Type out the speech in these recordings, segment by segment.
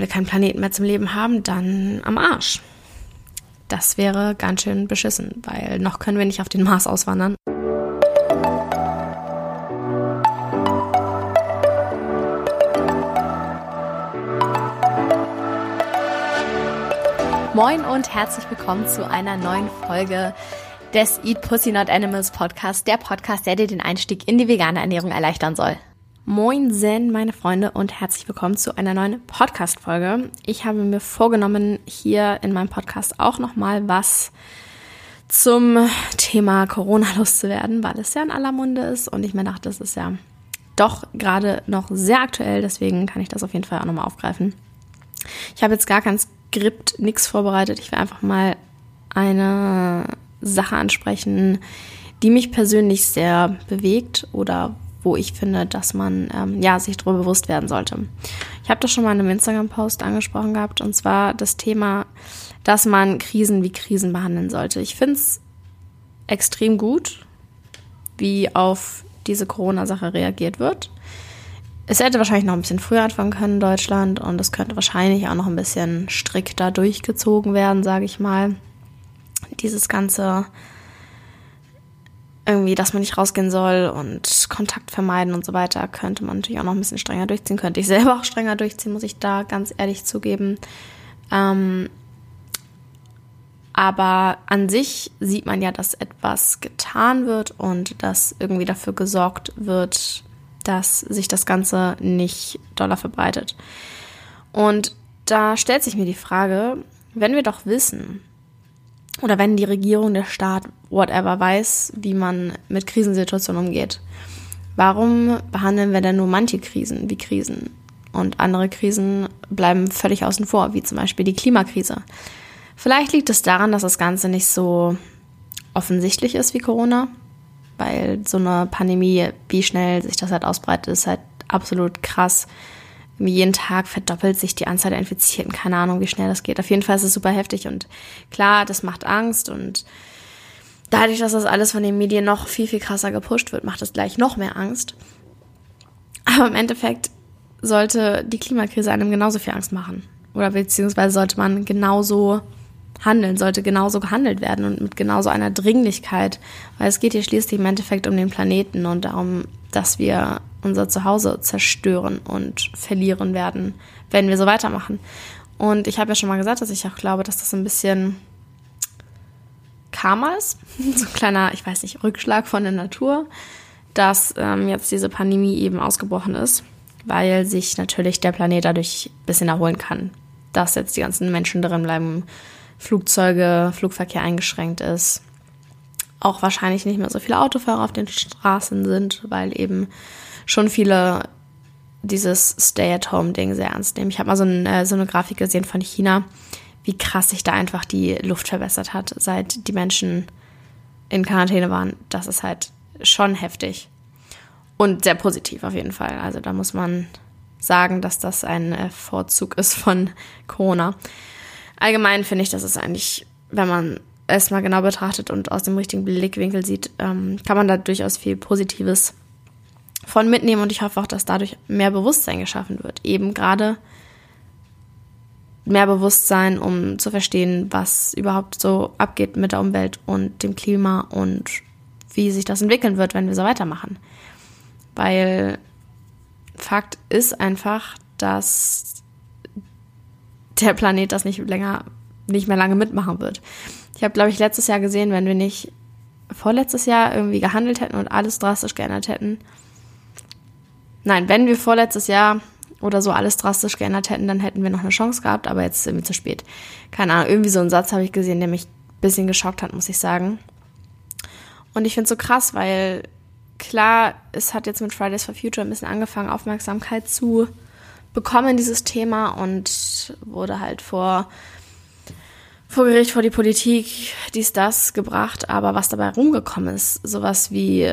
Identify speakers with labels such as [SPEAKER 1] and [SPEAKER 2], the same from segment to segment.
[SPEAKER 1] wir keinen Planeten mehr zum Leben haben, dann am Arsch. Das wäre ganz schön beschissen, weil noch können wir nicht auf den Mars auswandern. Moin und herzlich willkommen zu einer neuen Folge des Eat Pussy Not Animals Podcast, der Podcast, der dir den Einstieg in die vegane Ernährung erleichtern soll. Moin Zen, meine Freunde, und herzlich willkommen zu einer neuen Podcast-Folge. Ich habe mir vorgenommen, hier in meinem Podcast auch nochmal was zum Thema Corona loszuwerden, weil es ja in aller Munde ist und ich mir dachte, das ist ja doch gerade noch sehr aktuell, deswegen kann ich das auf jeden Fall auch nochmal aufgreifen. Ich habe jetzt gar kein Skript, nichts vorbereitet. Ich will einfach mal eine Sache ansprechen, die mich persönlich sehr bewegt oder wo ich finde, dass man ähm, ja sich darüber bewusst werden sollte. Ich habe das schon mal in einem Instagram-Post angesprochen gehabt und zwar das Thema, dass man Krisen wie Krisen behandeln sollte. Ich finde es extrem gut, wie auf diese Corona-Sache reagiert wird. Es hätte wahrscheinlich noch ein bisschen früher anfangen können in Deutschland und es könnte wahrscheinlich auch noch ein bisschen strikter durchgezogen werden, sage ich mal. Dieses ganze irgendwie, dass man nicht rausgehen soll und Kontakt vermeiden und so weiter, könnte man natürlich auch noch ein bisschen strenger durchziehen. Könnte ich selber auch strenger durchziehen, muss ich da ganz ehrlich zugeben. Ähm, aber an sich sieht man ja, dass etwas getan wird und dass irgendwie dafür gesorgt wird, dass sich das Ganze nicht doller verbreitet. Und da stellt sich mir die Frage, wenn wir doch wissen, oder wenn die Regierung, der Staat, whatever weiß, wie man mit Krisensituationen umgeht. Warum behandeln wir denn nur manche Krisen wie Krisen und andere Krisen bleiben völlig außen vor, wie zum Beispiel die Klimakrise? Vielleicht liegt es daran, dass das Ganze nicht so offensichtlich ist wie Corona, weil so eine Pandemie, wie schnell sich das halt ausbreitet, ist halt absolut krass jeden Tag verdoppelt sich die Anzahl der Infizierten. Keine Ahnung, wie schnell das geht. Auf jeden Fall ist es super heftig und klar, das macht Angst und dadurch, dass das alles von den Medien noch viel, viel krasser gepusht wird, macht es gleich noch mehr Angst. Aber im Endeffekt sollte die Klimakrise einem genauso viel Angst machen. Oder beziehungsweise sollte man genauso handeln, sollte genauso gehandelt werden und mit genauso einer Dringlichkeit, weil es geht hier schließlich im Endeffekt um den Planeten und darum, dass wir unser Zuhause zerstören und verlieren werden, wenn wir so weitermachen. Und ich habe ja schon mal gesagt, dass ich auch glaube, dass das ein bisschen Karma ist, so ein kleiner, ich weiß nicht, Rückschlag von der Natur, dass ähm, jetzt diese Pandemie eben ausgebrochen ist, weil sich natürlich der Planet dadurch ein bisschen erholen kann, dass jetzt die ganzen Menschen drin bleiben, Flugzeuge, Flugverkehr eingeschränkt ist, auch wahrscheinlich nicht mehr so viele Autofahrer auf den Straßen sind, weil eben schon viele dieses Stay-at-Home-Ding sehr ernst nehmen. Ich habe mal so, ein, äh, so eine Grafik gesehen von China, wie krass sich da einfach die Luft verbessert hat, seit die Menschen in Quarantäne waren. Das ist halt schon heftig. Und sehr positiv auf jeden Fall. Also da muss man sagen, dass das ein äh, Vorzug ist von Corona. Allgemein finde ich, dass es eigentlich, wenn man es mal genau betrachtet und aus dem richtigen Blickwinkel sieht, ähm, kann man da durchaus viel Positives von mitnehmen und ich hoffe auch, dass dadurch mehr Bewusstsein geschaffen wird. Eben gerade mehr Bewusstsein, um zu verstehen, was überhaupt so abgeht mit der Umwelt und dem Klima und wie sich das entwickeln wird, wenn wir so weitermachen. Weil Fakt ist einfach, dass der Planet das nicht länger, nicht mehr lange mitmachen wird. Ich habe, glaube ich, letztes Jahr gesehen, wenn wir nicht vorletztes Jahr irgendwie gehandelt hätten und alles drastisch geändert hätten, Nein, wenn wir vorletztes Jahr oder so alles drastisch geändert hätten, dann hätten wir noch eine Chance gehabt, aber jetzt sind wir zu spät. Keine Ahnung, irgendwie so einen Satz habe ich gesehen, der mich ein bisschen geschockt hat, muss ich sagen. Und ich finde es so krass, weil klar, es hat jetzt mit Fridays for Future ein bisschen angefangen, Aufmerksamkeit zu bekommen, dieses Thema, und wurde halt vor, vor Gericht, vor die Politik, dies, das gebracht. Aber was dabei rumgekommen ist, sowas wie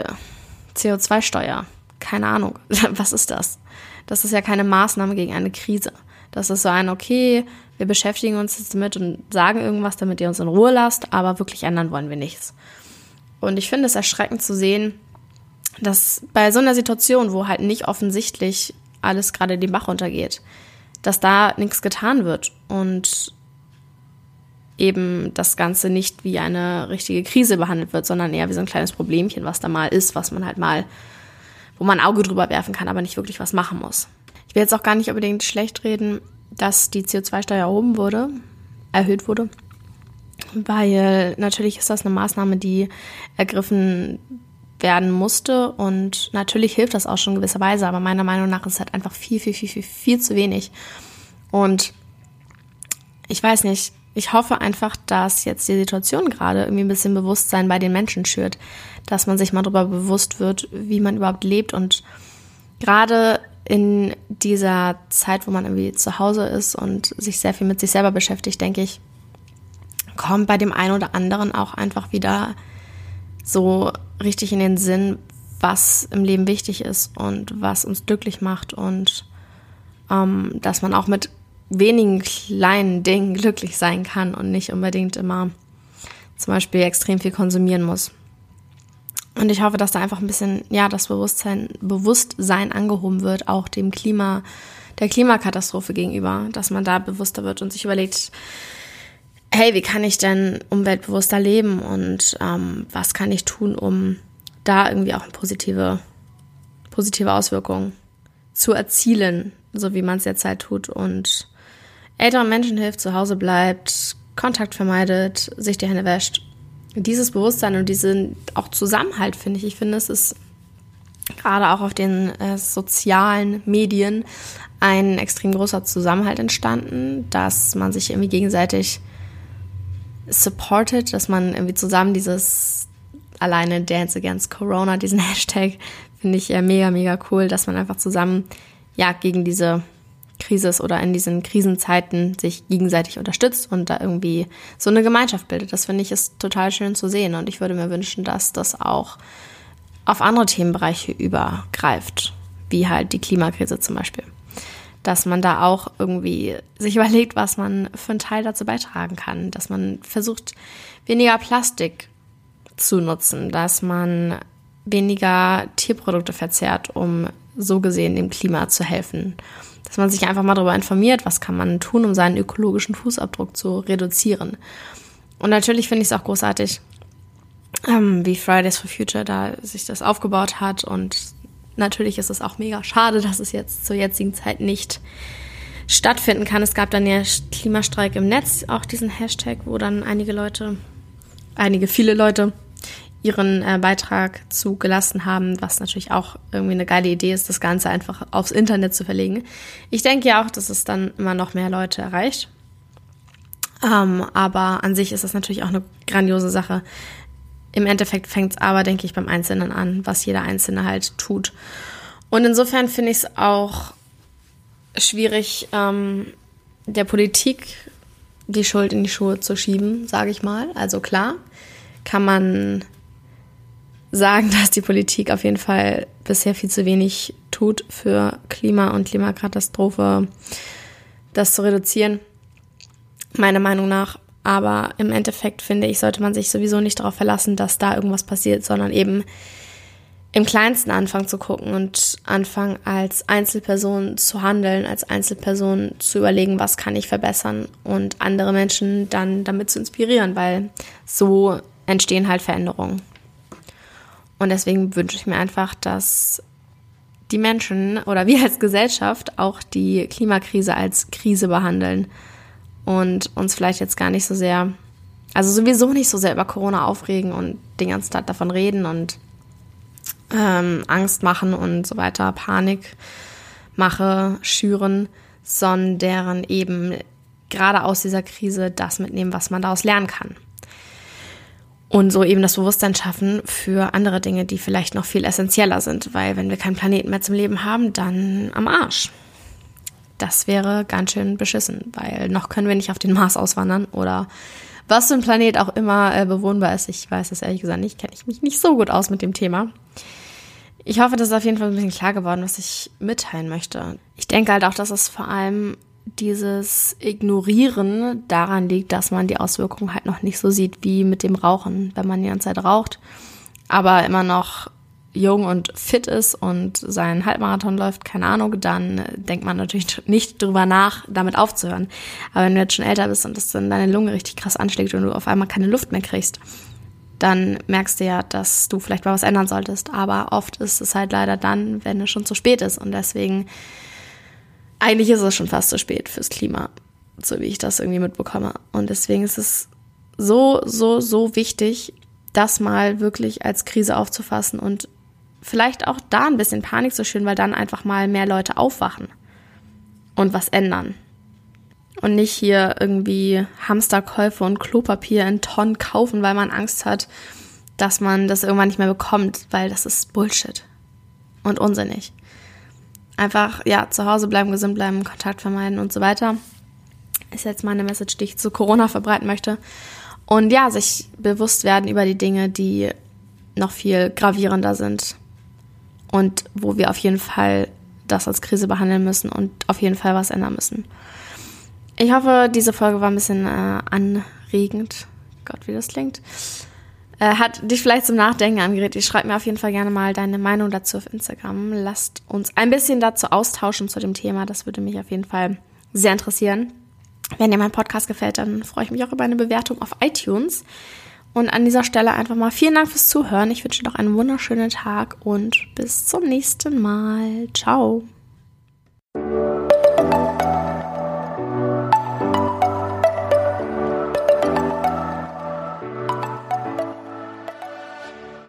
[SPEAKER 1] CO2-Steuer keine Ahnung, was ist das? Das ist ja keine Maßnahme gegen eine Krise. Das ist so ein, okay, wir beschäftigen uns jetzt damit und sagen irgendwas, damit ihr uns in Ruhe lasst, aber wirklich ändern wollen wir nichts. Und ich finde es erschreckend zu sehen, dass bei so einer Situation, wo halt nicht offensichtlich alles gerade den Bach runtergeht, dass da nichts getan wird und eben das Ganze nicht wie eine richtige Krise behandelt wird, sondern eher wie so ein kleines Problemchen, was da mal ist, was man halt mal, wo man ein Auge drüber werfen kann, aber nicht wirklich was machen muss. Ich will jetzt auch gar nicht unbedingt schlecht reden, dass die CO2-Steuer erhoben wurde, erhöht wurde, weil natürlich ist das eine Maßnahme, die ergriffen werden musste und natürlich hilft das auch schon in gewisser Weise, aber meiner Meinung nach ist es halt einfach viel, viel, viel, viel, viel zu wenig. Und ich weiß nicht, ich hoffe einfach, dass jetzt die Situation gerade irgendwie ein bisschen Bewusstsein bei den Menschen schürt, dass man sich mal darüber bewusst wird, wie man überhaupt lebt und gerade in dieser Zeit, wo man irgendwie zu Hause ist und sich sehr viel mit sich selber beschäftigt, denke ich, kommt bei dem einen oder anderen auch einfach wieder so richtig in den Sinn, was im Leben wichtig ist und was uns glücklich macht und ähm, dass man auch mit wenigen kleinen Dingen glücklich sein kann und nicht unbedingt immer zum Beispiel extrem viel konsumieren muss. Und ich hoffe, dass da einfach ein bisschen, ja, das Bewusstsein, Bewusstsein angehoben wird, auch dem Klima, der Klimakatastrophe gegenüber, dass man da bewusster wird und sich überlegt, hey, wie kann ich denn umweltbewusster leben und ähm, was kann ich tun, um da irgendwie auch eine positive, positive Auswirkung zu erzielen, so wie man es jetzt halt tut und älteren Menschen hilft, zu Hause bleibt, Kontakt vermeidet, sich die Hände wäscht. Dieses Bewusstsein und diesen auch Zusammenhalt, finde ich. Ich finde, es ist gerade auch auf den äh, sozialen Medien ein extrem großer Zusammenhalt entstanden, dass man sich irgendwie gegenseitig supportet, dass man irgendwie zusammen dieses alleine Dance Against Corona, diesen Hashtag, finde ich ja mega, mega cool, dass man einfach zusammen ja gegen diese Krise oder in diesen Krisenzeiten sich gegenseitig unterstützt und da irgendwie so eine Gemeinschaft bildet. Das finde ich ist total schön zu sehen und ich würde mir wünschen, dass das auch auf andere Themenbereiche übergreift, wie halt die Klimakrise zum Beispiel. Dass man da auch irgendwie sich überlegt, was man für einen Teil dazu beitragen kann, dass man versucht, weniger Plastik zu nutzen, dass man weniger Tierprodukte verzehrt, um so gesehen dem Klima zu helfen dass man sich einfach mal darüber informiert, was kann man tun, um seinen ökologischen Fußabdruck zu reduzieren. Und natürlich finde ich es auch großartig, ähm, wie Fridays for Future da sich das aufgebaut hat. Und natürlich ist es auch mega schade, dass es jetzt zur jetzigen Zeit nicht stattfinden kann. Es gab dann ja Klimastreik im Netz, auch diesen Hashtag, wo dann einige Leute, einige viele Leute ihren äh, Beitrag zugelassen haben, was natürlich auch irgendwie eine geile Idee ist, das Ganze einfach aufs Internet zu verlegen. Ich denke ja auch, dass es dann immer noch mehr Leute erreicht. Ähm, aber an sich ist das natürlich auch eine grandiose Sache. Im Endeffekt fängt es aber, denke ich, beim Einzelnen an, was jeder Einzelne halt tut. Und insofern finde ich es auch schwierig, ähm, der Politik die Schuld in die Schuhe zu schieben, sage ich mal. Also klar, kann man sagen, dass die Politik auf jeden Fall bisher viel zu wenig tut für Klima und Klimakatastrophe, das zu reduzieren. Meiner Meinung nach. Aber im Endeffekt finde ich, sollte man sich sowieso nicht darauf verlassen, dass da irgendwas passiert, sondern eben im Kleinsten anfangen zu gucken und anfangen als Einzelperson zu handeln, als Einzelperson zu überlegen, was kann ich verbessern und andere Menschen dann damit zu inspirieren, weil so entstehen halt Veränderungen. Und deswegen wünsche ich mir einfach, dass die Menschen oder wir als Gesellschaft auch die Klimakrise als Krise behandeln und uns vielleicht jetzt gar nicht so sehr, also sowieso nicht so sehr über Corona aufregen und den ganzen Tag davon reden und ähm, Angst machen und so weiter, Panik mache, schüren, sondern eben gerade aus dieser Krise das mitnehmen, was man daraus lernen kann. Und so eben das Bewusstsein schaffen für andere Dinge, die vielleicht noch viel essentieller sind, weil wenn wir keinen Planeten mehr zum Leben haben, dann am Arsch. Das wäre ganz schön beschissen, weil noch können wir nicht auf den Mars auswandern oder was für ein Planet auch immer äh, bewohnbar ist. Ich weiß es ehrlich gesagt nicht, kenne ich mich nicht so gut aus mit dem Thema. Ich hoffe, das ist auf jeden Fall ein bisschen klar geworden, was ich mitteilen möchte. Ich denke halt auch, dass es vor allem dieses Ignorieren daran liegt, dass man die Auswirkungen halt noch nicht so sieht wie mit dem Rauchen. Wenn man die ganze Zeit raucht, aber immer noch jung und fit ist und seinen Halbmarathon läuft, keine Ahnung, dann denkt man natürlich nicht drüber nach, damit aufzuhören. Aber wenn du jetzt schon älter bist und das dann deine Lunge richtig krass anschlägt und du auf einmal keine Luft mehr kriegst, dann merkst du ja, dass du vielleicht mal was ändern solltest. Aber oft ist es halt leider dann, wenn es schon zu spät ist. Und deswegen, eigentlich ist es schon fast zu spät fürs Klima, so wie ich das irgendwie mitbekomme. Und deswegen ist es so, so, so wichtig, das mal wirklich als Krise aufzufassen und vielleicht auch da ein bisschen Panik zu schüren, weil dann einfach mal mehr Leute aufwachen und was ändern. Und nicht hier irgendwie Hamsterkäufe und Klopapier in Tonnen kaufen, weil man Angst hat, dass man das irgendwann nicht mehr bekommt, weil das ist Bullshit und unsinnig. Einfach, ja, zu Hause bleiben, gesund bleiben, Kontakt vermeiden und so weiter. Ist jetzt meine Message, die ich zu Corona verbreiten möchte. Und ja, sich bewusst werden über die Dinge, die noch viel gravierender sind und wo wir auf jeden Fall das als Krise behandeln müssen und auf jeden Fall was ändern müssen. Ich hoffe, diese Folge war ein bisschen äh, anregend. Gott, wie das klingt. Äh, hat dich vielleicht zum Nachdenken angeregt. Ich schreibe mir auf jeden Fall gerne mal deine Meinung dazu auf Instagram. Lasst uns ein bisschen dazu austauschen zu dem Thema. Das würde mich auf jeden Fall sehr interessieren. Wenn dir mein Podcast gefällt, dann freue ich mich auch über eine Bewertung auf iTunes. Und an dieser Stelle einfach mal vielen Dank fürs Zuhören. Ich wünsche dir noch einen wunderschönen Tag und bis zum nächsten Mal. Ciao.